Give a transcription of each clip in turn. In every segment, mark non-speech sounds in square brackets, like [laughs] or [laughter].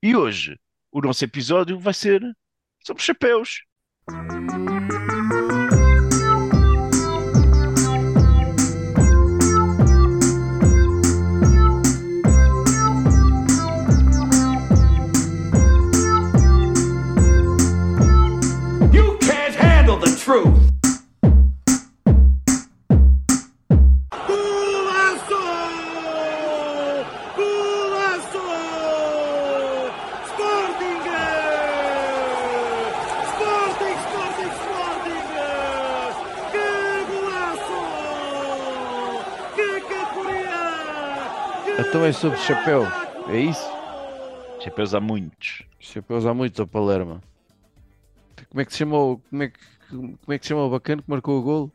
E hoje o nosso episódio vai ser sobre chapéus. You can't handle the truth. Sobre chapéu, é isso? Chapéus há muitos. Chapéus há muito ao Palermo. Como é que se chamou? Como é que, como é que se chama o bacana que marcou o gol?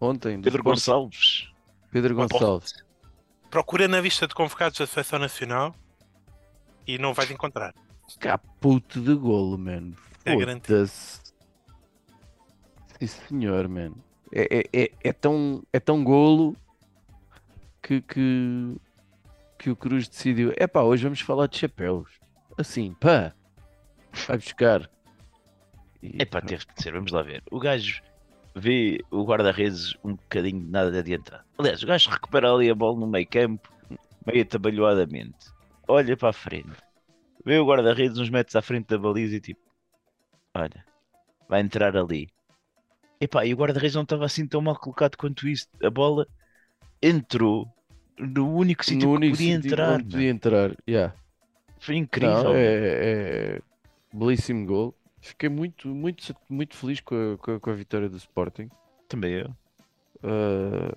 Ontem. Pedro? Gonçalves. Pedro Gonçalves. Procura na lista de convocados da Seleção Nacional e não vais encontrar. Caputo de golo, mano. É garantido. Sim, senhor, mano. É, é, é, é tão, é tão golo que, que, que o Cruz decidiu. É pá, hoje vamos falar de chapéus. Assim, pá. Vai buscar. É pá, teve de ser, vamos lá ver. O gajo vê o guarda-redes um bocadinho de nada de adiantado. Aliás, o gajo recupera ali a bola no meio campo, meio atabalhoadamente. Olha para a frente. Vê o guarda-redes uns metros à frente da baliza e tipo, olha, vai entrar ali. Epá, e o guarda-redes não estava assim tão mal colocado quanto isso. A bola entrou no único sítio no que único podia sítio entrar. onde podia entrar. Yeah. Foi incrível. Não, é, é belíssimo gol. Fiquei muito, muito, muito feliz com a, com a- com a vitória do Sporting. Também eu. Ah,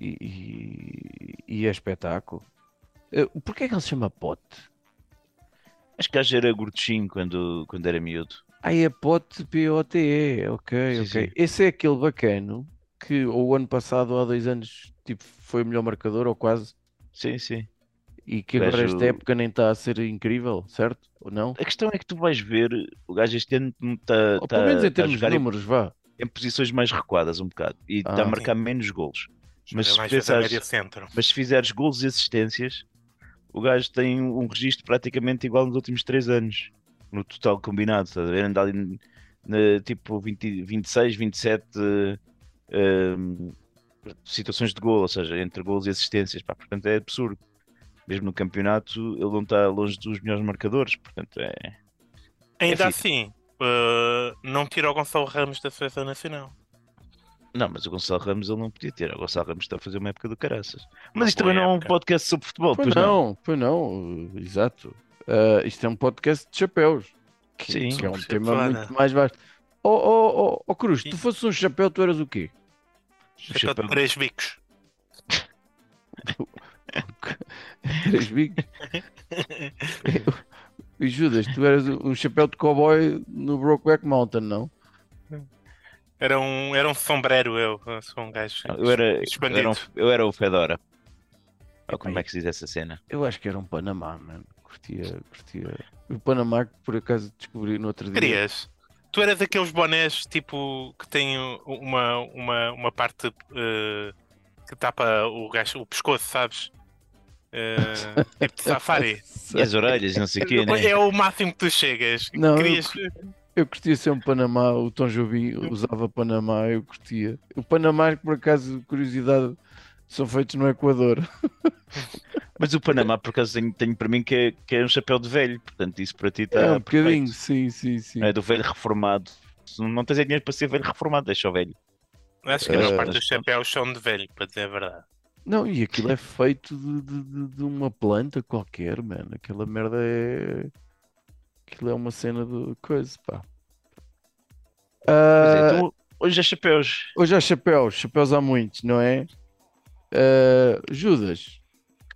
e, e- e é espetáculo. Uh, Porquê é que ele se chama Pote? Acho que era gorduchinho quando, quando era miúdo. Ah, é Pote P-O-T-E. Ok, Sim, ok. sim. Esse é aquele bacano que ou o ano passado ou há dois anos tipo, foi o melhor marcador ou quase. Sim, sim. E que agora esta época nem está a ser incrível, certo? Ou não? A questão é que tu vais ver, o gajo este ano está Ou pelo menos em tá a termos de números, vá. em posições mais recuadas um bocado e está Ah. a marcar menos golos. Mas Mas se, pensares- mas fizeres golos e assistências, o gajo tem um registro praticamente igual nos últimos três anos, no total combinado, estás a ver? Anda ali na, tipo 20, 26, 27 eh, hum, situações de gol, ou seja, entre golos e assistências, pá, portanto é absurdo. Mesmo no campeonato, ele não está longe dos melhores marcadores, portanto é. Ainda fixe. assim, uh, não tira o Gonçalo Ramos da Seleção Nacional. Não, mas o Gonçalo Ramos ele não podia ter. O Gonçalo Ramos está a fazer uma época do caraças. Mas isto também não é um época. podcast sobre futebol, Pois pois não, pois não, uh, exato. Uh, isto é um podcast de chapéus. Que, Sim. que é um tema muito mais vasto. Oh, oh, oh, oh Cruz, Sim. tu fosses um chapéu, tu eras o quê? Chapéu chapéu- de três bicos. [laughs] Três bicos? E Judas, tu eras um chapéu de cowboy no Brokeback Mountain, não? Era um, era um sombreiro, eu. eu Sou um gajo Eu era, eu era, um, eu era o Fedora. Ou como é que se diz essa cena? Eu acho que era um Panamá, mano. Curtia, curtia. O Panamá que por acaso descobri no outro dia. Querias? Tu eras aqueles bonés tipo que tem uma, uma, uma parte uh, que tapa o, gajo, o pescoço, sabes? Uh, tipo de safari. E as orelhas, não sei o quê, né? É o máximo que tu chegas. Não, eu Querias... Eu curtia ser um Panamá, o Tom Jobim usava Panamá, eu curtia. O Panamá, por acaso, curiosidade, são feitos no Equador. [laughs] Mas o Panamá, por acaso, tenho, tenho para mim que é, que é um chapéu de velho. Portanto, isso para ti está. é um bocadinho, perfeito. sim, sim, sim. É do velho reformado. Se não tens é dinheiro para ser velho reformado, deixa o velho. Acho que a maior Eh, parte dos chapéus são de velho, para dizer a verdade. Não, e aquilo é feito de, de- de- de uma planta qualquer, mano. Aquela merda é. Aquilo é uma cena de coisa, pá. Pois é, Ah, então, hoje é chapéus. Hoje há chapéus, chapéus há muitos, não é? Ah, Judas,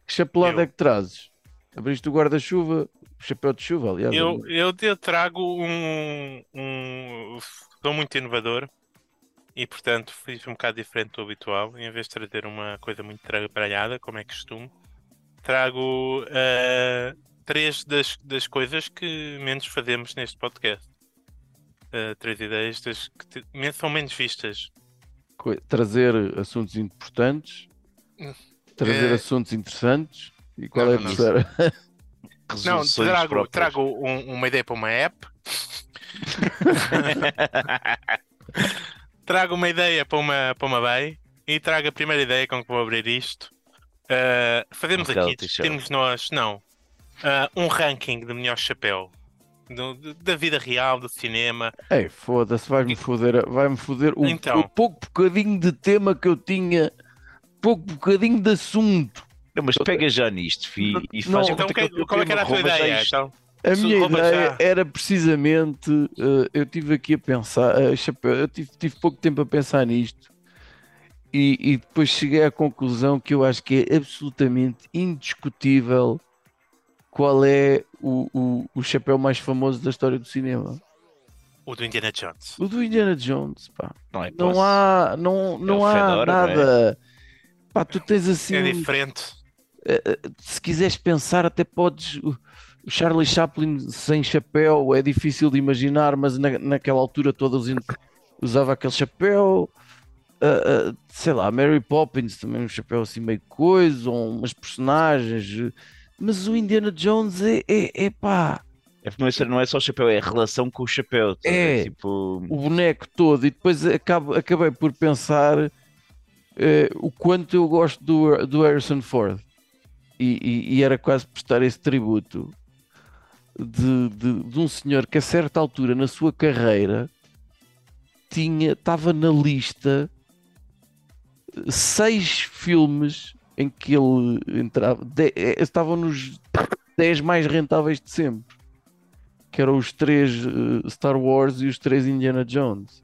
que chapelada Eu. é que trazes? Abriste o guarda-chuva, chapéu de chuva, aliás. Eu, eu, eu trago um, um. Sou muito inovador e, portanto, fiz um bocado diferente do habitual. Em vez de trazer uma coisa muito trabalhada, como é costume, trago eh, três das, das coisas que menos fazemos neste podcast. Eh, três ideias das que te- são menos vistas. trazer assuntos importantes, trazer É. assuntos interessantes. E qual Não, é a terceira? Não, trago, trago um- uma ideia para uma app. [laughs] trago uma ideia para uma, para uma bay e trago a primeira ideia com que vou abrir isto. Uh, fazemos Um aqui, temos nós, não, uh, um ranking de melhor chapéu do- da vida real, do cinema. Ei, foda-se, vai-me foder, vai-me foder o, Então. o pouco bocadinho de tema que eu tinha, pouco bocadinho de assunto. Não, mas pega já nisto, fi, e Não, faz Então, Então, que- qual é que era a tua ideia? isto. Então, A Se minha rouba ideia já. era precisamente, eh, eu tive aqui a pensar, chapéu, eu tive, tive pouco tempo a pensar nisto e, e depois cheguei à conclusão que eu acho que é absolutamente indiscutível qual é o, o, o chapéu mais famoso da história do cinema. o do Indiana Jones. O do Indiana Jones, pá. Não, é Não há, não, não o há Fedora, não é? Pá, tu tens assim, É diferente. se quiseres pensar, até podes. O Charlie Chaplin sem chapéu é difícil de imaginar, mas na, naquela altura todos usava aquele chapéu. Ah, ah, sei lá, Mary Poppins também um chapéu assim meio coisa, ou umas personagens. Mas o Indiana Jones é, é, é pá, É não é, não é só o chapéu, é a relação com o chapéu. ver? É. Tipo, o boneco todo. E depois acabo, acabei por pensar eh, o quanto eu gosto do, do Harrison Ford. E, e- e era quase prestar esse tributo de, de, de um senhor que a certa altura na sua carreira tinha, estava na lista eh, seis filmes em que ele entrava, de- eh, estavam nos 10 mais rentáveis de sempre. Que eram os três eh, Star Wars e os três Indiana Jones.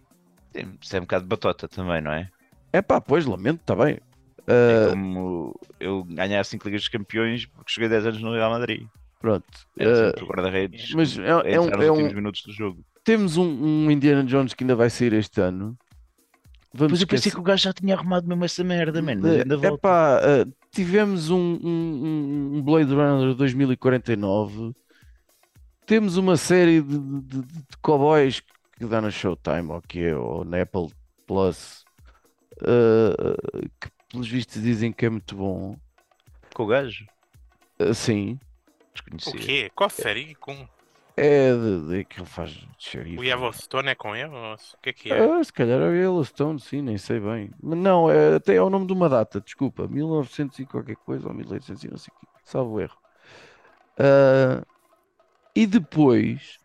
sim, isso é um bocado de batota também, não é? É pá, pois, lamento, está bem. É Ah, como eu ganhar 5 Ligas dos Campeões porque joguei 10 anos no Real Madrid. pronto. Ah, sempre o guarda-redes. mas é, a é um, é um- minutos do jogo. temos um, um Indiana Jones que ainda vai sair este ano. Vamos Mas eu pensei que o gajo já tinha arrumado mesmo essa merda, mano. É volta. Epá, ah, tivemos um, um- um Blade Runner 2049. Temos uma série de, de, de- de cowboys que dá na Showtime ou, que é, ou na Apple Plus ah, que pelos vistos dizem que é muito bom. Com o gajo? Ah, sim, O quê? Qual série? Com é de, de que ele faz xerife. o Yellowstone é com ele? O que é que é? Ah, se calhar é Yellowstone, sim, nem sei bem. Mas não, é, até é o nome de uma data, desculpa, 1900 e qualquer coisa, ou 1800 e não sei o quê, salvo erro. Ah, e depois,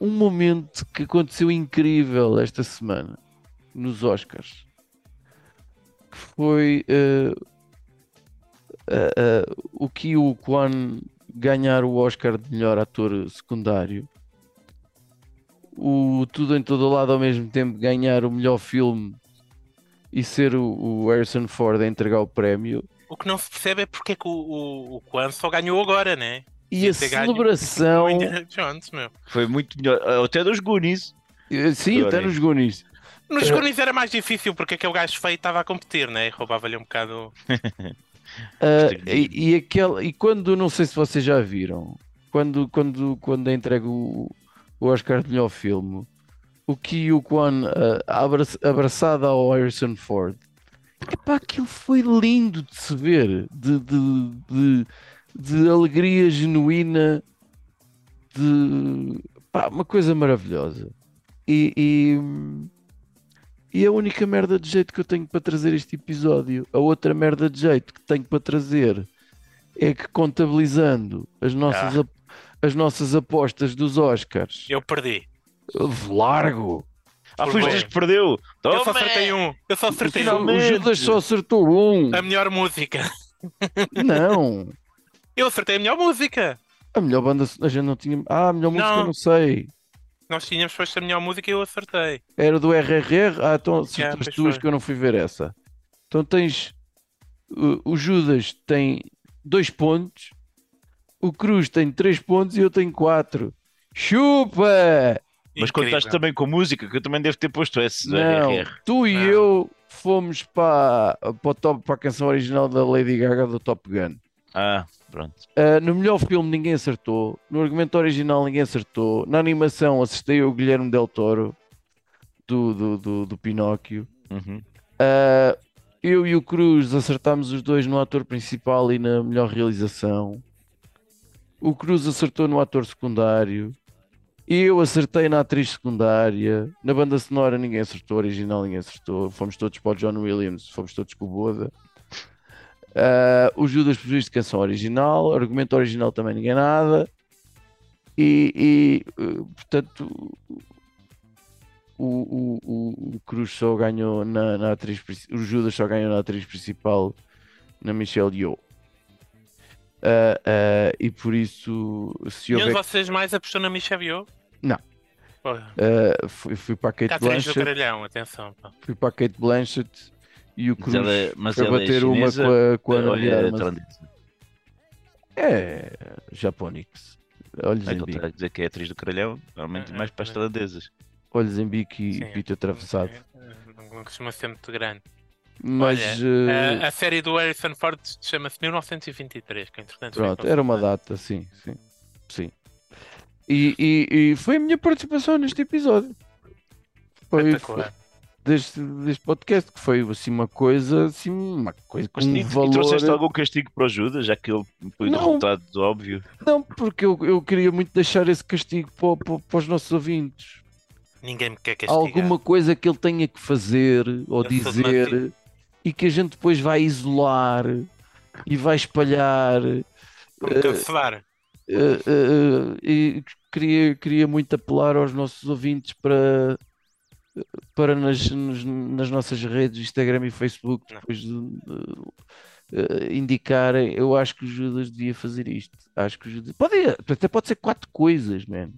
um momento que aconteceu incrível esta semana, nos Oscars, que foi ah, ah, o Kiyu Kwan ganhar o Oscar de melhor ator secundário o Tudo em Todo Lado ao mesmo tempo ganhar o melhor filme e ser o, o Harrison Ford a entregar o prémio O que não se percebe é porque é que o, o, o Kwan só ganhou agora, né? e a ter ganho celebração [laughs] O meu. Foi muito melhor. Até dos Goonies. eh, sim, até nos Goonies Nos É. Goonies era mais difícil porque aquele gajo feio estava a competir, né? E roubava-lhe um bocado. [laughs] Ah, Protagonismo. e, e, aquele, e quando, não sei se vocês já viram quando, quando, quando é entregue o, o Oscar de melhor filme o Kiyu Kwan ah, abra- abraçado ao Harrison Ford Epá, aquilo foi lindo de se ver de, de, de, de alegria genuína de pá, uma coisa maravilhosa e, e, e a única merda de jeito que eu tenho para trazer este episódio, a outra merda de jeito que tenho para trazer é que contabilizando as nossas, Ah. ap- as nossas apostas dos Oscars, Eu perdi. largo. Ah, foi. Judas que perdeu. Eu só Toma! acertei um. Eu só acertei um. o. Judas só acertou um. A melhor música. Não. Eu acertei a melhor música. A melhor banda, a gente não tinha. Ah, a melhor música Não. não sei. Nós tínhamos posto a melhor música e eu acertei. Era do RRR. Ah, então acertou Yeah, as pois tuas foi. que eu não fui ver essa. Então tens. o Judas tem dois pontos, o Cruz tem três pontos e eu tenho quatro. Chupa! Mas Incrível. contaste também com música, que eu também devo ter posto esse do Não, RR. tu e Não. eu fomos para, para, o top, para a canção original da Lady Gaga do Top Gun. Ah, pronto. Uh, no melhor filme ninguém acertou. No argumento original ninguém acertou. Na animação acertei o Guilherme Del Toro do, do, do, do Pinóquio. Uhum. Uh, eu e o Cruz acertámos os dois no ator principal e na melhor realização. o Cruz acertou no ator secundário, eu acertei na atriz secundária, na banda sonora ninguém acertou, original ninguém acertou, fomos todos para o John Williams, fomos todos com o Boda. Ah, o Judas por visto canção original, argumento original também ninguém nada. E, e, eh, portanto, o, o, o, Cruz só ganhou na, na atriz, o Judas só ganhou na atriz principal, na Michelle Yeoh. Ah, ah, e por isso, se houver. vocês mais apostou na Michelle Yeoh? Não. Ah, fui, fui para a Kate do Blanchett, Caralhão, atenção. pá. fui para a Kate Blanchett e o Mas Cruz ela, é- mas foi ela bater é uma com a, com a ou de é? É, Japonix. Olhos É em bico, a dizer que é atriz do Caralhão, normalmente É, mais para as é. tailandesas. olhos em bico e Sim. pito atravessado. Não costuma ser muito grande. Mas Olha, eh, A, a série do Harrison Ford chama-se 1923, que entretanto pronto, era uma data, sim, sim, sim. E, e- e foi a minha participação neste episódio. Foi, foi. Deste, deste podcast, que foi assim uma coisa, assim, uma coisa com Mas um e, e valor. trouxeste algum castigo para o Judas, já que ele foi o Não. resultado óbvio? Não, porque eu, eu queria muito deixar esse castigo para, para- para os nossos ouvintes. Ninguém me quer castigar. alguma coisa que ele tenha que fazer ou Eu dizer e que a gente depois vai isolar e vai espalhar. Vou-me cancelar. eh, eh, eh, e queria, queria muito apelar aos nossos ouvintes para, para nas, nos- nas nossas redes, Instagram e Facebook, depois de, eh, indicarem. Eu acho que o Judas devia fazer isto. Acho que o Judas. Pode, até pode ser quatro coisas, man.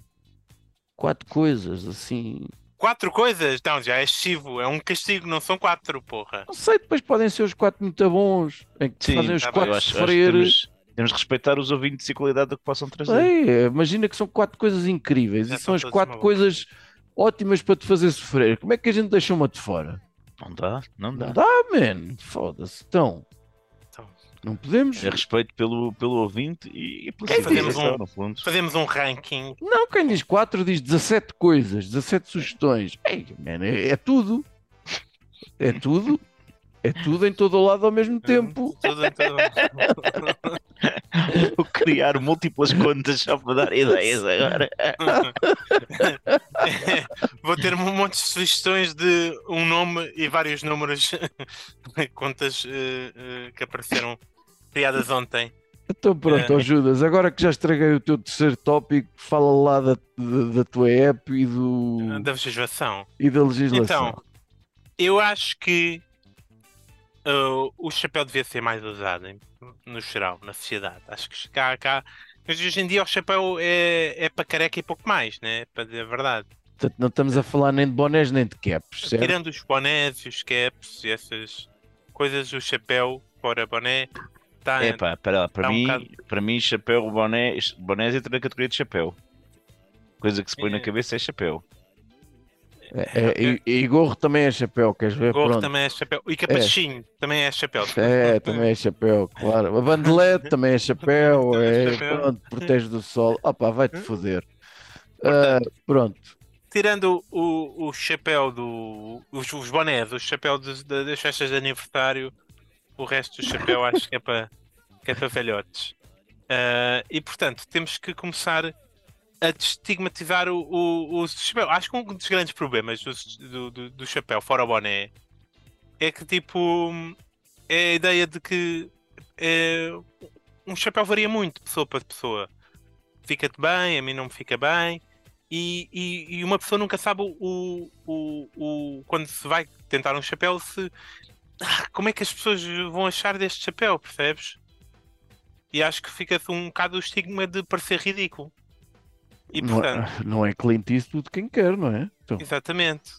Quatro coisas, assim. Quatro coisas? Não, já é excessivo. É um castigo, não são quatro, porra. Não sei, depois podem ser os quatro muito bons, em que Sim, fazem os tá quatro Eu acho, acho que sofrer. temos, temos de respeitar os ouvintes e a qualidade do que possam trazer. Ei, imagina que são quatro coisas incríveis Já e são estão as quatro coisas ótimas para te fazer sofrer. Como é que a gente deixa uma de fora? Não dá, não dá. Não dá, man. Foda-se. Então, Então. não podemos. É respeito pelo, pelo ouvinte e, e pela Quem no fundo. Fazemos um ranking. Não, quem diz quatro diz 17 coisas, 17 sugestões. Ei, man, é, é tudo. É tudo. É tudo em todo o lado ao mesmo tempo. Tudo, tudo. Vou criar múltiplas contas só para dar ideias agora. [laughs] Vou ter um monte de sugestões de um nome e vários números, contas eh, eh, que apareceram criadas ontem. Então pronto, É. ó Judas, agora que já estraguei o teu terceiro tópico, fala lá da, da, da tua app e, do, Da legislação. e da legislação. Então, eu acho que uh, o chapéu devia ser mais usado no geral, na sociedade. Acho que cá, cá. Mas hoje em dia o chapéu é, é para careca e pouco mais, né? Para dizer a verdade. Portanto, não estamos a falar nem de bonés nem de caps, certo? Tirando os bonés e os caps e essas coisas, o chapéu, fora boné, tá, É pá, para, para, Tá um mim, bocado- para mim, chapéu, boné, bonés entra na categoria de chapéu. Coisa que se põe na É. cabeça é chapéu. É, é, e, e gorro também é chapéu, queres ver? gorro Pronto. também é chapéu. E capachinho também é chapéu. É, também é chapéu, claro. A bandelete também é chapéu, [laughs] é é, chapéu. pronto, protege do sol. Opa, vai-te foder. Ah, pronto. Tirando o, o chapéu do. Os, os bonés, o chapéu dos- da- das festas de aniversário, o resto do chapéu acho que é para que é para velhotes. Ah, e portanto, temos que começar a destigmatizar o, o, o chapéu. Acho que um dos grandes problemas do, do, do- chapéu, fora o boné, é que tipo é a ideia de que é, um chapéu varia muito de pessoa para pessoa. Fica-te bem, a mim não me fica bem. E, e, e uma pessoa nunca sabe o, o, o, o- quando se vai tentar um chapéu se ah, como é que as pessoas vão achar deste chapéu, percebes? E acho que fica-se um bocado o estigma de parecer ridículo. E Não, portanto, é- [laughs] não é Clint Eastwood quem quer, não é? Então, exatamente.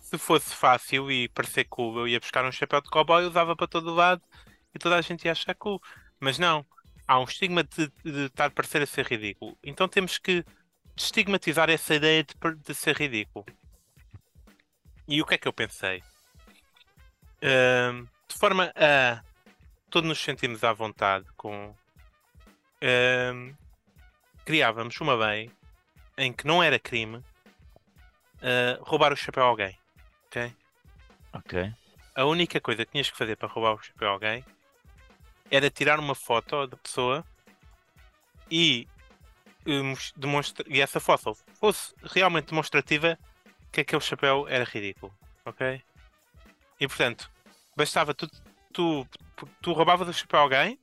Se fosse fácil e parecer cool, eu ia buscar um chapéu de cowboy, usava para todo lado e toda a gente ia achar cool. Mas não, há um estigma de, de estar a parecer a ser ridículo. Então temos que estigmatizar essa ideia de, de ser ridículo. E o que é que eu pensei? Ahm, de forma a todos nos sentirmos à vontade com. ahm, criávamos uma lei em que não era crime ah, roubar o chapéu a alguém. ok? Ok. A única coisa que tinhas que fazer para roubar o chapéu a alguém era tirar uma foto da pessoa e, eh, demonstra... e essa foto fosse realmente demonstrativa que aquele chapéu era ridículo, ok? E portanto, bastava tu, tu, tu roubavas o chapéu a alguém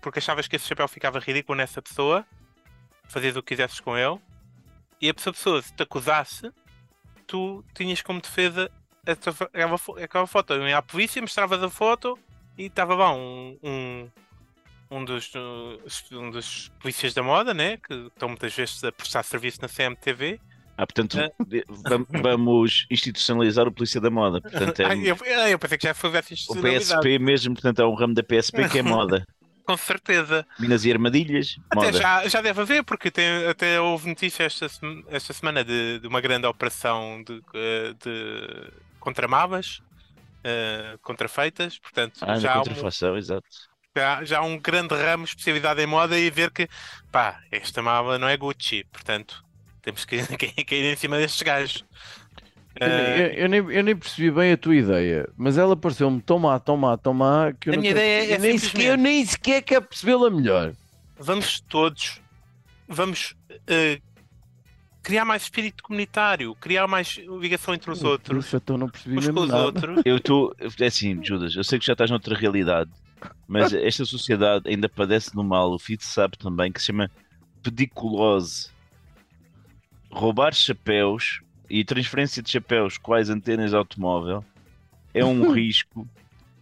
porque achavas que esse chapéu ficava ridículo nessa pessoa, fazias o que quisesses com ele, e a pessoa, pessoa se te acusasse, tu tinhas como defesa aquela, fo- aquela foto. Eu ia à polícia, mostravas a foto e estava lá um, um, um, dos, uh, um dos polícias da moda, né? Que estão muitas vezes a prestar serviço na CMTV. Ah, portanto, vam- vamos institucionalizar o Polícia da Moda. Portanto, é [laughs] Ah, eu, ah, eu pensei que já fosse o institucionalidade. PSP mesmo, portanto, é um ramo da PSP que é moda. [laughs] Com certeza. Minas e armadilhas, Até moda. já, já deve haver, porque tem, até houve notícia esta, esta semana de, de uma grande operação de, eh, de contra mavas, eh, contrafeitas, portanto Ah, já, há um, contrafação, exato. já, já há um grande ramo especialidade em moda e ver que pá, esta mava não é Gucci, portanto temos que que- que ir em cima destes gajos. Eu, Eh, eu- eu nem, eu nem percebi bem a tua ideia, mas ela pareceu-me tão má, tão má, tão má que eu A minha ideia é nem simplesmente- sequer, eu nem sequer quero percebê-la melhor. vamos todos, vamos eh, criar mais espírito comunitário, criar mais ligação entre os outros, Isso então não percebi uns com mesmo os nada. outros. Eu estou. É assim, Judas, eu sei que já estás noutra realidade, mas [laughs] esta sociedade ainda padece no mal. O Fito sabe também que se chama pediculose. Roubar chapéus e transferência de chapéus quais antenas de automóvel é um [laughs] risco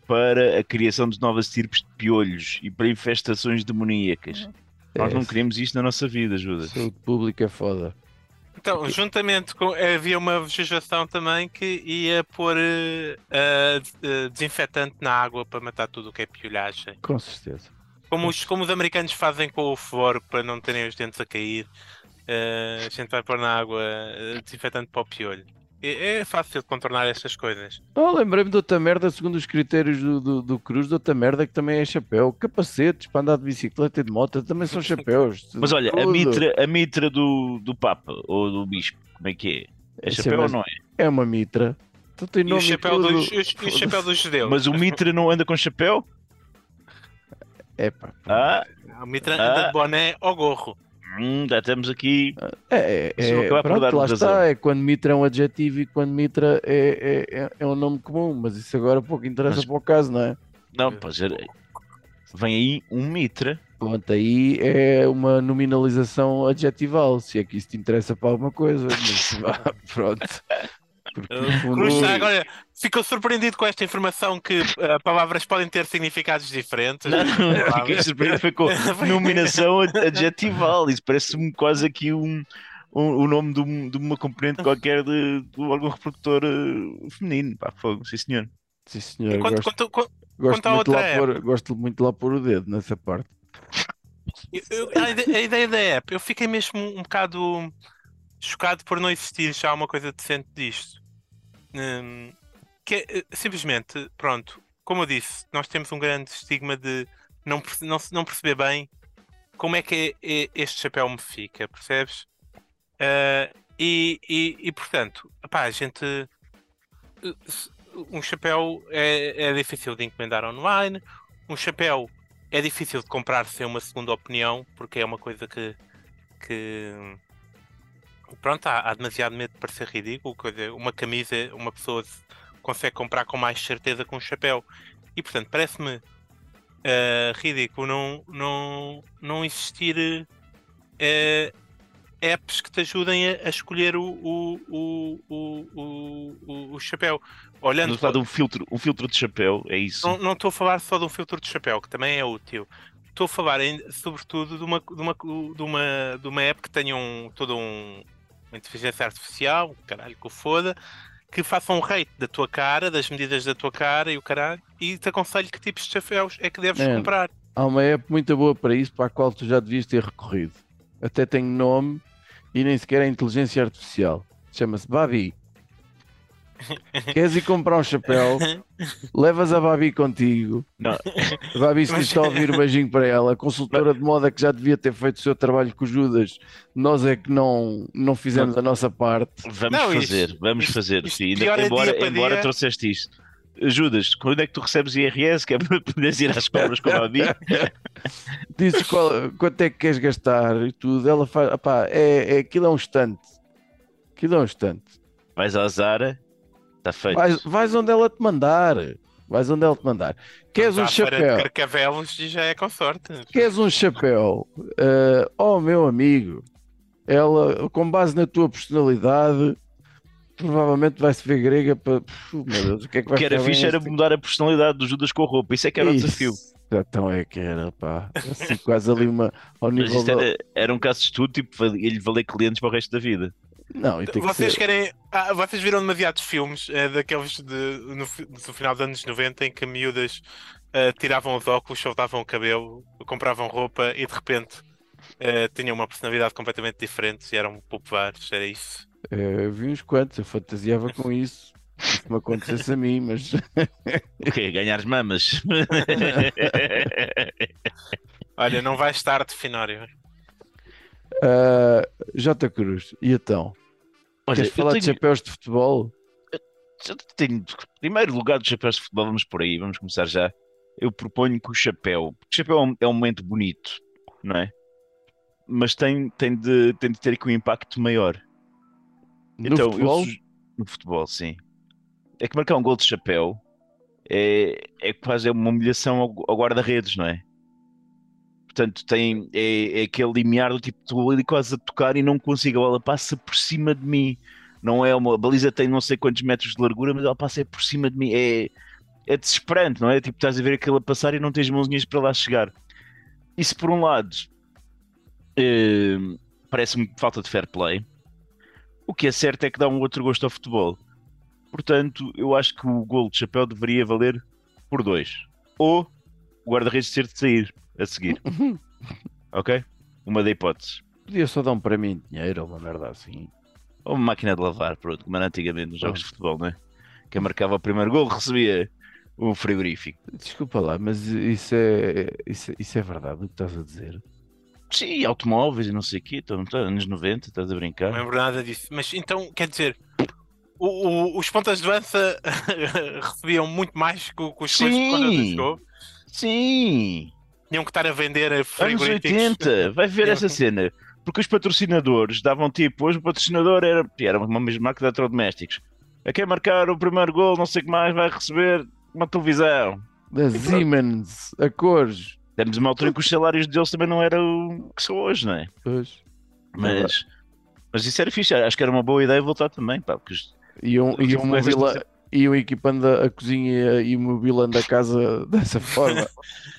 para a criação de novas tipos de piolhos e para infestações demoníacas. Nós É, não queremos isto na nossa vida, Judas. Saúde pública é foda. Então, juntamente com. Havia uma legislação também que ia pôr eh, eh, desinfetante na água para matar tudo o que é piolhagem. Com certeza. Como os, como os americanos fazem com o flor para não terem os dentes a cair, a gente vai pôr na água eh, desinfetante para o piolho. É, é fácil de contornar estas coisas. Oh, lembrei-me de outra merda, segundo os critérios do, do, do Cruz, de outra merda que também é chapéu. Capacetes para andar de bicicleta e de moto também são chapéus. [laughs] Mas olha, a mitra, a mitra do, do Papa ou do Bispo, como é que é? É Sim, chapéu ou mas não é? É uma mitra. Então tem E o nome e chapéu, tudo. dos, e o chapéu dos judeus. Mas o mitra não anda com chapéu? Epá, Ah, O Mitra Ah. anda de boné ao gorro. Hum, já estamos aqui. É, é, é, pronto, lá está. É quando mitra é um adjetivo e quando mitra é, é, é, é um nome comum. Mas isso agora pouco interessa Mas- para o caso, não é? Não, pode ser. Vem aí um mitra. Pronto, aí é uma nominalização adjetival, se é que isso te interessa para alguma coisa. Mas, [laughs] pronto. [laughs] Fundo, agora ficou surpreendido com esta informação que eh, palavras podem ter significados diferentes. Não, fiquei Palavras. surpreendido foi com [laughs] nominação ad- adjetival. Isso parece-me quase aqui um, um, o nome de, um- de uma componente qualquer de, de algum reprodutor eh, feminino. Pá, fogo, sim senhor. sim senhor, Quanto, gosto, quanto, quanto, gosto, quanto à muito lá outra pôr, gosto muito de lá pôr o dedo nessa parte. eu- a, a ideia da app, eu fiquei mesmo um bocado chocado por não existir já uma coisa decente disto. Hum, que eh, simplesmente, pronto, como eu disse, nós temos um grande estigma de não, não, não perceber bem como é que é- é- este chapéu me fica, percebes? Ah, e, e, e, portanto, pá, a gente. eh, Um chapéu é, é difícil de encomendar online, um chapéu é difícil de comprar sem uma segunda opinião, porque é uma coisa que. que pronto, há, há demasiado medo de parecer ridículo. Coisa, uma camisa, uma pessoa se- consegue comprar com mais certeza que um chapéu. E portanto, parece-me eh, ridículo não, não, não existir eh, apps que te ajudem a, a escolher o, o, o, o, o, o, o chapéu. Olhando Estamos a falar de um filtro, um filtro de chapéu, é isso. não, não estou a falar só de um filtro de chapéu, que também é útil. Estou a falar, sobretudo, de uma, de, uma, de, uma, de uma app que tenha um, todo um, uma inteligência artificial, caralho que o foda, que faça um rate da tua cara, das medidas da tua cara e o caralho, e te aconselho que tipos de chapéus é que deves É. comprar. Há uma app muito boa para isso, para a qual tu já devias ter recorrido. Até tem nome e nem sequer é inteligência artificial. Chama-se Babi. Queres ir comprar um chapéu? Levas a Babi contigo. Não. A Babi, se Mas- está a ouvir, um beijinho para ela. Consultora de moda que já devia ter feito o seu trabalho com o Judas. Nós é que não, não fizemos a nossa parte. Vamos Não, fazer, isto- vamos fazer. isto sim. É embora dia embora dia. trouxeste isto. Judas, quando é que tu recebes IRS? Que é para poderes ir às compras como a mim? [laughs] Dizes qual- quanto é que queres gastar e tudo. Ela faz, opá, é, é, aquilo é um instante. Aquilo é um instante. Vais à Zara, está feito. Vais, vais onde ela te mandar. Vais onde ela te mandar. Queres um de chapéu? Carcavelos e já é com sorte. Queres um chapéu? Ah, oh, meu amigo, ela, com base na tua personalidade, provavelmente vai se ver grega para. Meu Deus, o que é que O vai que era fixe era este- mudar a personalidade do Judas com a roupa. Isso é que era o desafio. Então é que era, pá. Assim, quase ali uma. Ao Mas nível isto da- era, era um caso de estudo, tipo, ia-lhe valer clientes para o resto da vida. Não, e tem que Vocês ser. querem. Ah, vocês viram demasiados filmes eh, daqueles de, no, do final dos anos 90 em que miúdas eh, tiravam os óculos, soltavam o cabelo, compravam roupa e de repente eh, tinham uma personalidade completamente diferente e eram populares. Era isso. Eh, vi uns quantos, eu fantasiava com isso. Se me acontecesse a mim, mas. O quê? Ganhar as mamas? [laughs] Olha, não vais tarde, Finório. Ah, J. Cruz, e então? Olha, Queres eu falar de tenho- chapéus de futebol? já tenho primeiro lugar dos chapéus de futebol, vamos por aí, vamos começar já. Eu proponho que o chapéu, porque o chapéu é um, é um momento bonito, não é? Mas tem, tem, de, tem de ter aqui um impacto maior. No então, eu futebol? suge- no futebol, sim. É que marcar um gol de chapéu é, é quase uma humilhação ao, ao guarda-redes, não é? Portanto, tem, é, é aquele limiar do tipo, estou ali quase a tocar e não consigo, a bola passa por cima de mim. Não é uma a baliza tem não sei quantos metros de largura, mas ela passa é por cima de mim. É, é desesperante, não é? Tipo, estás a ver aquilo a passar e não tens mãozinhas para lá chegar. Isso por um lado eh, parece-me falta de fair play. O que é certo é que dá um outro gosto ao futebol. Portanto, eu acho que o gol de chapéu deveria valer por dois. Ou o guarda-redes ter de sair a seguir. ok? Uma da hipótese. Podia só dar um prémio em dinheiro ou uma merda assim. Ou uma máquina de lavar, pronto, como era antigamente nos jogos de futebol, não é? Quem marcava o primeiro gol recebia um frigorífico. Desculpa lá, mas isso é, isso, é- isso é verdade o que estás a dizer? Sim, automóveis e não sei o quê, então, então, anos 90, estás a Não brincar. lembro nada disso. Mas então, quer dizer, o- o- os pontas de lança [laughs] recebiam muito mais que, que os coisas quando Sim. jogou. Sim! Tinham que estar a vender Anos frigoríficos. 80, vai ver [laughs] essa cena. Porque os patrocinadores davam tipo, hoje o patrocinador era, era uma mesma marca de eletrodomésticos. A quem marcar o primeiro gol, não sei o que mais, vai receber uma televisão. Da Siemens, a cores. Temos uma altura em que os salários deles também não eram o que são hoje, não é? Pois. Mas, mas isso era fixe, acho que era uma boa ideia voltar também, pá, porque Os iam, influencers mobila, iam equipando a, cozinha e mobilando a casa [laughs] dessa forma.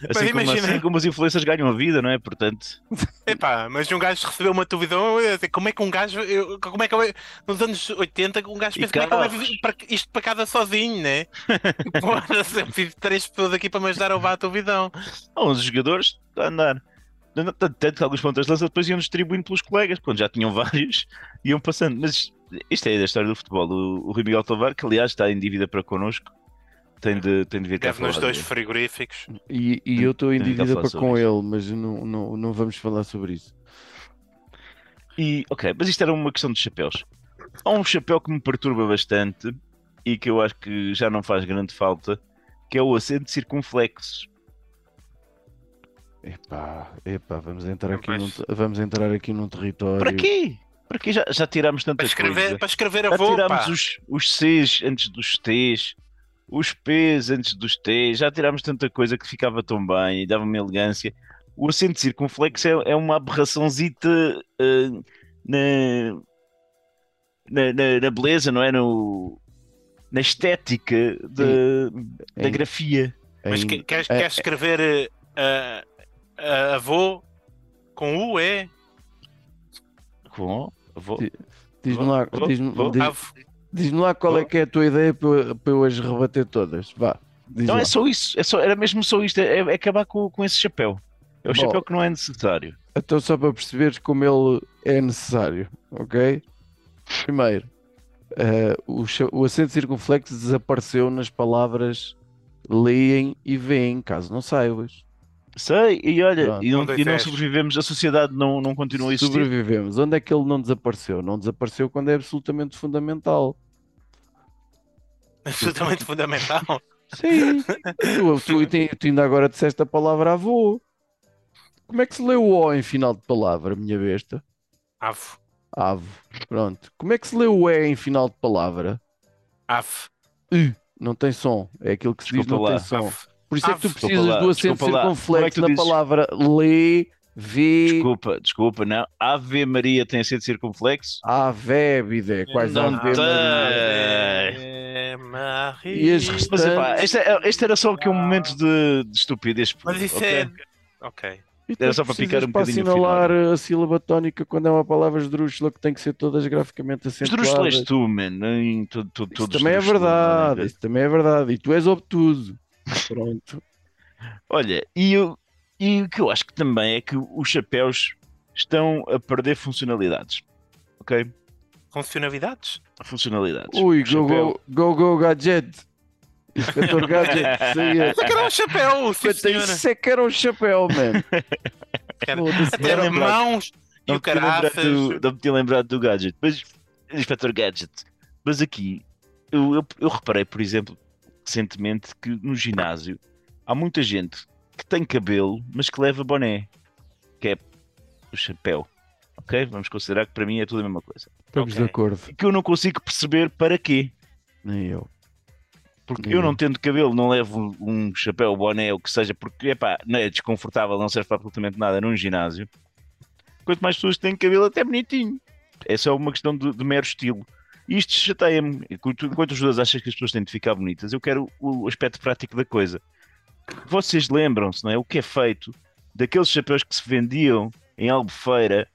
assim, como, imagina- assim como os influencers ganham a vida, não é? Portanto, Epá, mas um gajo recebeu uma televisão, como é que um gajo, eu- como é que eu- nos anos 80, um gajo pensa como é que isto para, isto para casa sozinho, né? [laughs] Porra, eu preciso três pessoas aqui para me ajudar a levar a televisão. há uns jogadores a andar. Tanto que alguns pontas de lança depois iam distribuindo pelos colegas, quando já tinham [laughs] vários, iam passando. Mas isto é da história do futebol. O, o Rui Miguel Tovar, que aliás está em dívida para connosco, tem de, tem de vir cá Deve nos dois frigoríficos. E, e eu estou em dívida para com isso. ele, mas não, não, não vamos falar sobre isso. E, ok, mas isto era uma questão de chapéus. Há um chapéu que me perturba bastante e que eu acho que já não faz grande falta, que é o acento circunflexo. Epá, epá, vamos entrar aqui, Mas- num, vamos entrar aqui num território. Para quê? Para quê? Já, já tirámos tanta Para escrever, coisa. para escrever a Já pá. os, os Cs antes dos Ts, os Ps antes dos Ts, já tirámos tanta coisa que ficava tão bem e dava-me elegância. O acento circunflexo é, é uma aberraçãozita eh, na, na, na- na beleza, não é? No, na estética da, da Em- grafia. Mas em- que- queres, é- queres escrever a, a avô com U, é? Com, vou. Diz-me lá, vou- diz-me vou- diz- diz-me lá qual é que é a tua ideia para, eu- para eu as rebater todas. Vá, diz não lá. é só isso, é só, era mesmo só isto, é, é acabar com, com esse chapéu. É o Bom. chapéu que não é necessário. Então, só para perceberes como ele é necessário, ok? Primeiro, eh, o, o acento circunflexo desapareceu nas palavras leem e veem, caso não saibas. Sei, e olha, Pronto. e não, dois, e não sobrevivemos, a sociedade não, não continua a existir. Sobrevivemos. Onde é que ele não desapareceu? Não desapareceu quando é absolutamente fundamental. Absolutamente [laughs] fundamental. Sim. tu, tu, tu- tu ainda agora disseste a palavra avô. Como é que se lê o O em final de palavra, minha besta? Ave. Ave. Pronto. Como é que se lê o E em final de palavra? Ave. Não tem som. É aquilo que se diz, Desculpa não lá. tem som. Por isso é que tu Ave. Desculpa precisas lá, do acento é circunflexo tu na dizes? palavra lê, vê, Desculpa, desculpa, não. Ave Maria tem acento circunflexo? ave, bidé. Quais Não ave tem. Maria. É, Maria. E as Mas restantes- epá, este, é- este era só aqui um momento de, de estupidez. Mas isso ok? é. Ok. E Era só para picar um para bocadinho o assinalar a sílaba tónica quando é uma palavra esdrúxula que tem que ser todas graficamente acentuadas. tu, man. nem tu- tu- Isso todos também é verdade, não isso também é verdade. E tu és obtuso. Pronto. Olha, e, eu, e o que eu acho que também é que os chapéus estão a perder funcionalidades. Ok? Funcionalidades? Funcionalidades. Ui, O go, chapéu- go, go, go, gadget. Inspetor [laughs] Gadget, isso aí é. Isso é que era um chapéu, sim, senhora. Isso é que era um chapéu, man. Era- mãos e Não o caraças. não me tinha lembrado do gadget. Mas, Inspector Gadget. Mas aqui, eu, eu, eu reparei, por exemplo, recentemente, que no ginásio há muita gente que tem cabelo, mas que leva boné. Que é o chapéu. Ok? Vamos considerar que para mim é tudo a mesma coisa. Estamos Ok. de acordo. E que eu não consigo perceber para quê. Nem eu. Porque Hum. eu não tendo cabelo, não levo um chapéu, boné, ou o que seja, porque epá, não é desconfortável, não serve para absolutamente nada num ginásio. Quanto mais pessoas têm cabelo, até bonitinho. É só uma questão de, de mero estilo. Isto chateia-me. Enquanto enquanto os dois acham que as pessoas têm de ficar bonitas, eu quero o aspecto prático da coisa. Vocês lembram-se, não é? O que é feito daqueles chapéus que se vendiam em Albufeira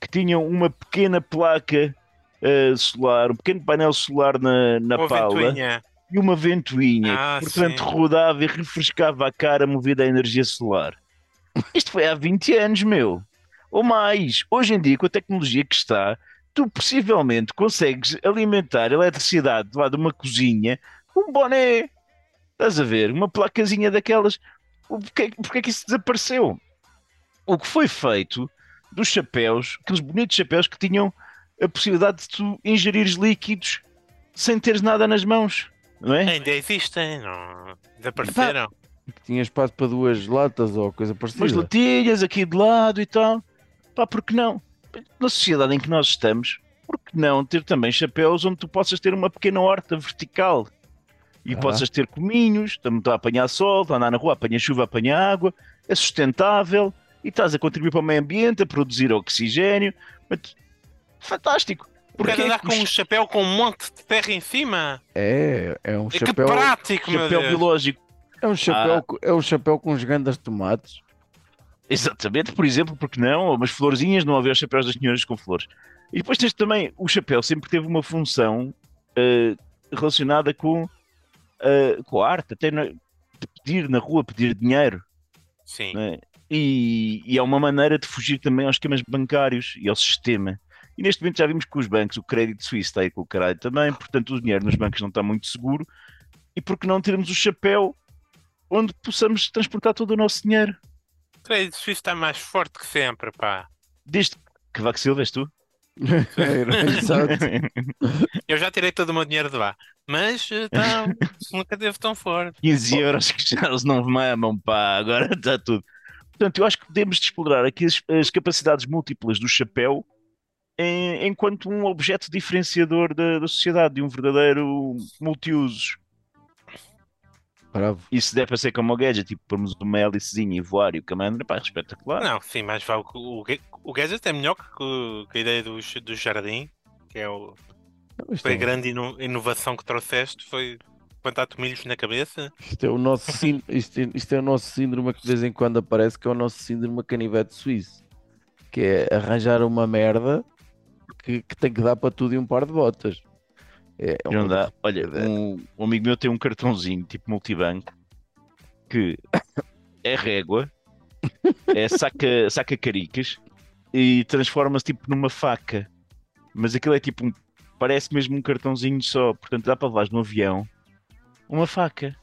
que tinham uma pequena placa eh, solar, um pequeno painel solar na, na pala ventoinha. e uma ventoinha Ah, que, portanto, sim. rodava e refrescava a cara movida à energia solar. Isto foi há 20 anos, meu. Ou mais. Hoje em dia, com a tecnologia que está, tu possivelmente consegues alimentar a eletricidade lá de uma cozinha com um boné. Estás a ver? Uma placazinha daquelas. O- Porquê, porquê que isso desapareceu? O que foi feito dos chapéus, aqueles bonitos chapéus que tinham a possibilidade de tu ingerires líquidos sem teres nada nas mãos, não é? Ainda existem, não. Desapareceram. Que tinha espaço para duas latas ou coisa umas parecida. latilhas aqui de lado e tal. Pá, por que não? Na sociedade em que nós estamos, por que não ter também chapéus onde tu possas ter uma pequena horta vertical e Ah. possas ter cominhos, estás a apanhar sol, a andar na rua, apanha chuva, apanha água, é sustentável e estás a contribuir para o meio ambiente, a produzir oxigênio. Mas, fantástico! Porque andar com um chapéu com um monte de terra em cima. É, é um É que chapéu. prático, meu chapéu Deus. biológico. É um chapéu, Ah. é um chapéu com os gandas de tomates. Exatamente, por exemplo, porque não? Umas florzinhas, não haver chapéus das senhoras com flores. E depois tens também, o chapéu sempre teve uma função eh, relacionada com, eh, com a arte, até na- de pedir na rua, pedir dinheiro. Sim. né? E, e é uma maneira de fugir também aos esquemas bancários e ao sistema. E neste momento já vimos que os bancos, o crédito suíço está aí com o caralho também, portanto o dinheiro nos bancos não está muito seguro. E por que não termos o chapéu onde possamos transportar todo o nosso dinheiro? O suíço está mais forte que sempre, pá. Desde que Vaco Silva és tu? [laughs] Eu já tirei todo o meu dinheiro de lá. Mas tá, nunca teve tão forte. 15 euros que já eles não mamam, pá, agora está tudo. Portanto, eu acho que podemos explorar aqui as, as capacidades múltiplas do chapéu em- enquanto um objeto diferenciador da, da sociedade, de um verdadeiro multiusos. Bravo. E se der para ser como o gadget, tipo, pormos uma hélicezinha e voar e o comando, pá, espetacular. Não, sim, mas vale o, Ga- o Gadget é melhor que, que a ideia do, do jardim, que é o, Não, foi a é, grande ino- inovação que trouxeste, foi plantar milhos na cabeça. isto é o nosso [laughs] sín- isto, é, isto é o nosso síndrome que de vez em quando aparece, que é o nosso síndrome canivete suíço. Que é arranjar uma merda que, que tem que dar para tudo e um par de botas. É, é Não uma- dá. Olha, um, um amigo meu tem um cartãozinho tipo multibanco que é régua, é saca, saca caricas e transforma-se tipo numa faca. Mas aquilo é tipo um. Parece mesmo um cartãozinho só. Portanto, dá para levar no avião uma faca.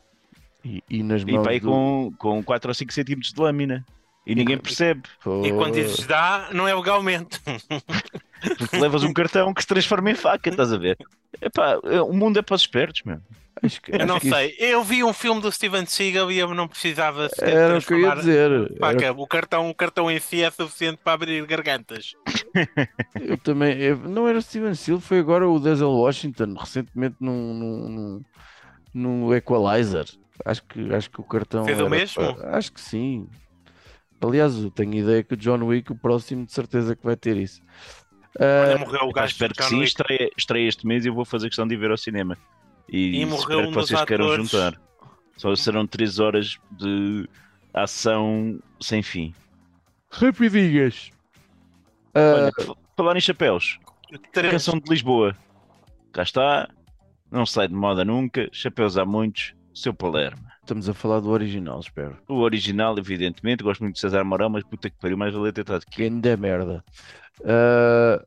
E, e nas E mãos vai do- com, com 4 ou 5 centímetros de lâmina. E ninguém percebe. E quando dizes dá, não é legalmente. [laughs] Porque levas um cartão que se transforma em faca, estás a ver? Epá, o mundo é para os espertos, meu. Acho que, Eu não que isso sei. Eu vi um filme do Steven Seagal e eu não precisava Era o que eu ia dizer. Pá, Era- o, cartão, o cartão em si é suficiente para abrir gargantas. [laughs] Eu também. eu- não era Steven Seagal, foi agora o Denzel Washington, recentemente num, num, num, num Equalizer. Acho que, acho que o cartão. Fez o mesmo? pa- Acho que sim. Aliás, eu tenho ideia que o John Wick, o próximo, de certeza que vai ter isso. Olha, Ah, morreu o gajo espero que sim, estreia, estreia este mês e eu vou fazer questão de ir ver ao cinema. E, E morreu espero um que dos vocês queiram atores. juntar. Só serão 3 horas de ação sem fim. rapidinhas. Ah, Olha, f- falar em chapéus, Três. canção de Lisboa. Cá está, não sai de moda nunca, chapéus há muitos, seu Palermo. estamos a falar do original, espero. O original, evidentemente, gosto muito de César Mourão, mas puta que pariu, mais valia ter estado aqui. Quem der merda. Ah,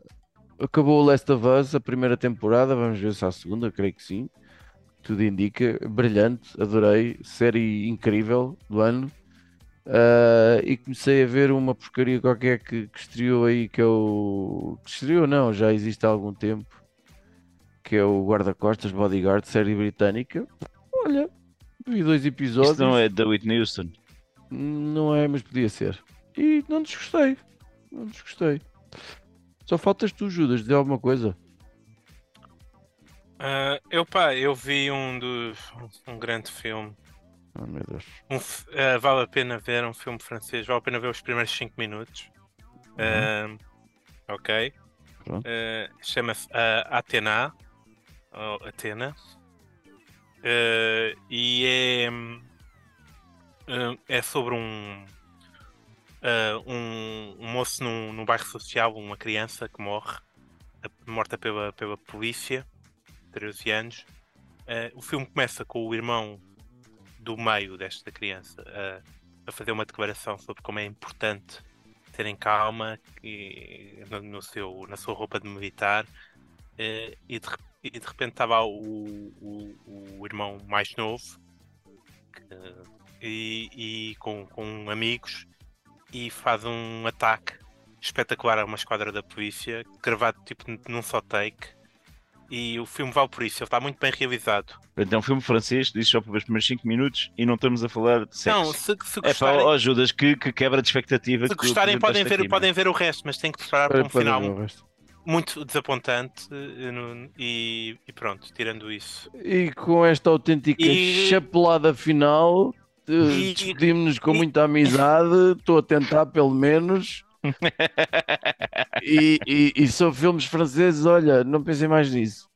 acabou o Last of Us, a primeira temporada. Vamos ver se há a segunda, creio que sim. Tudo indica. Brilhante, adorei. Série incrível do ano. Ah, e comecei a ver uma porcaria qualquer que, que estreou aí, que é o. Que estreou, não, já existe há algum tempo. Que é o Guarda-Costas Bodyguard, série britânica. Olha, vi dois episódios. Isto não é da Whitney Houston. Não é, mas podia ser. E não desgostei. Não desgostei. Só faltas tu, Judas, de alguma coisa. Ah, eu, pá, eu vi um dos. Um grande filme. Oh, meu Deus. Um ah, vale a pena ver um filme francês. Vale a pena ver os primeiros 5 minutos. Ah, ok. Pronto. Ah, Chama-se Atena. Ou Atena. E é. é sobre um. Ah, um, um moço num, num bairro social, uma criança que morre, morta pela, pela polícia, 13 anos. Ah, o filme começa com o irmão do meio desta criança a, a fazer uma declaração sobre como é importante terem calma e, no, no seu, na sua roupa de militar eh, e, de, e de repente estava o, o, o irmão mais novo que- e, e com, com amigos e faz um ataque espetacular a uma esquadra da polícia gravado tipo num só take e o filme vale por isso, ele está muito bem realizado Então, um filme francês, diz só para os primeiros 5 minutos e não estamos a falar de sexo. não, se, se é gostarem, ó Judas, que, que quebra de expectativa. se gostarem podem ver, aqui, podem ver o resto, mas têm que preparar para Para, um para final muito desapontante eh, e, e pronto, tirando isso. E com esta autêntica E- chapelada final, despedimos-nos com muita amizade. Estou a tentar, pelo menos. [laughs] e, e, e são filmes franceses, olha, não pensem mais nisso.